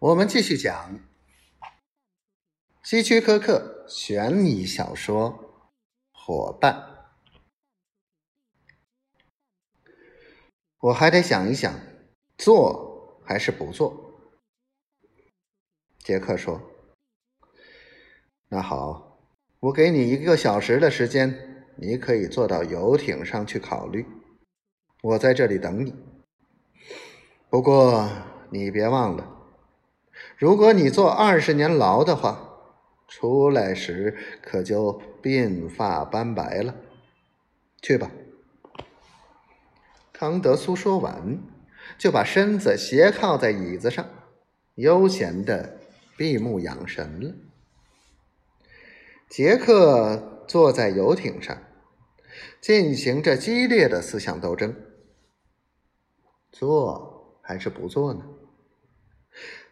我们继续讲希区柯克悬疑小说《伙伴》。我还得想一想，做还是不做。杰克说：“那好，我给你一个小时的时间，你可以坐到游艇上去考虑。我在这里等你。不过你别忘了。”如果你坐二十年牢的话，出来时可就鬓发斑白了。去吧。康德苏说完，就把身子斜靠在椅子上，悠闲的闭目养神了。杰克坐在游艇上，进行着激烈的思想斗争：做还是不做呢？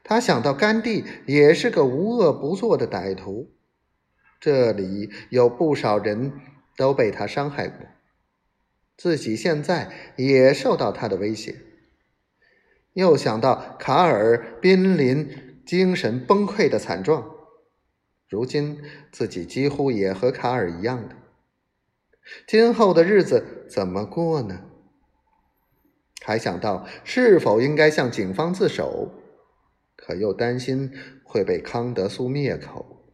他想到甘地也是个无恶不作的歹徒，这里有不少人都被他伤害过，自己现在也受到他的威胁。又想到卡尔濒临精神崩溃的惨状，如今自己几乎也和卡尔一样的，今后的日子怎么过呢？还想到是否应该向警方自首。可又担心会被康德苏灭口。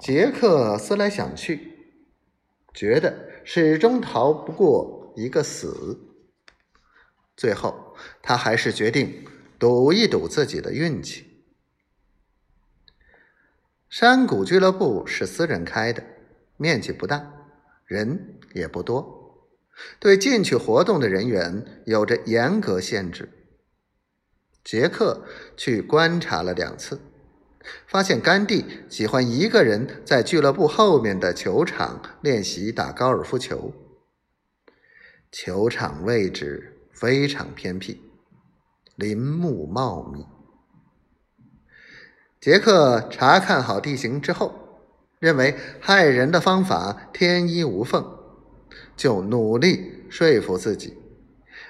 杰克思来想去，觉得始终逃不过一个死。最后，他还是决定赌一赌自己的运气。山谷俱乐部是私人开的，面积不大，人也不多，对进去活动的人员有着严格限制。杰克去观察了两次，发现甘地喜欢一个人在俱乐部后面的球场练习打高尔夫球。球场位置非常偏僻，林木茂密。杰克查看好地形之后，认为害人的方法天衣无缝，就努力说服自己，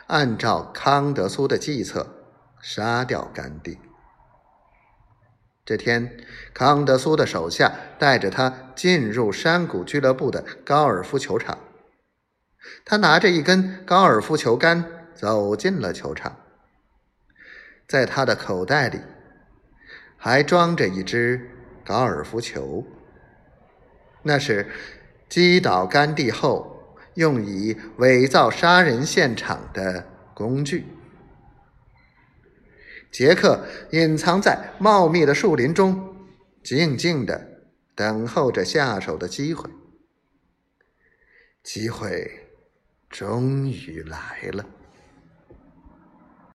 按照康德苏的计策。杀掉甘地。这天，康德苏的手下带着他进入山谷俱乐部的高尔夫球场。他拿着一根高尔夫球杆走进了球场，在他的口袋里还装着一只高尔夫球，那是击倒甘地后用以伪造杀人现场的工具。杰克隐藏在茂密的树林中，静静的等候着下手的机会。机会终于来了。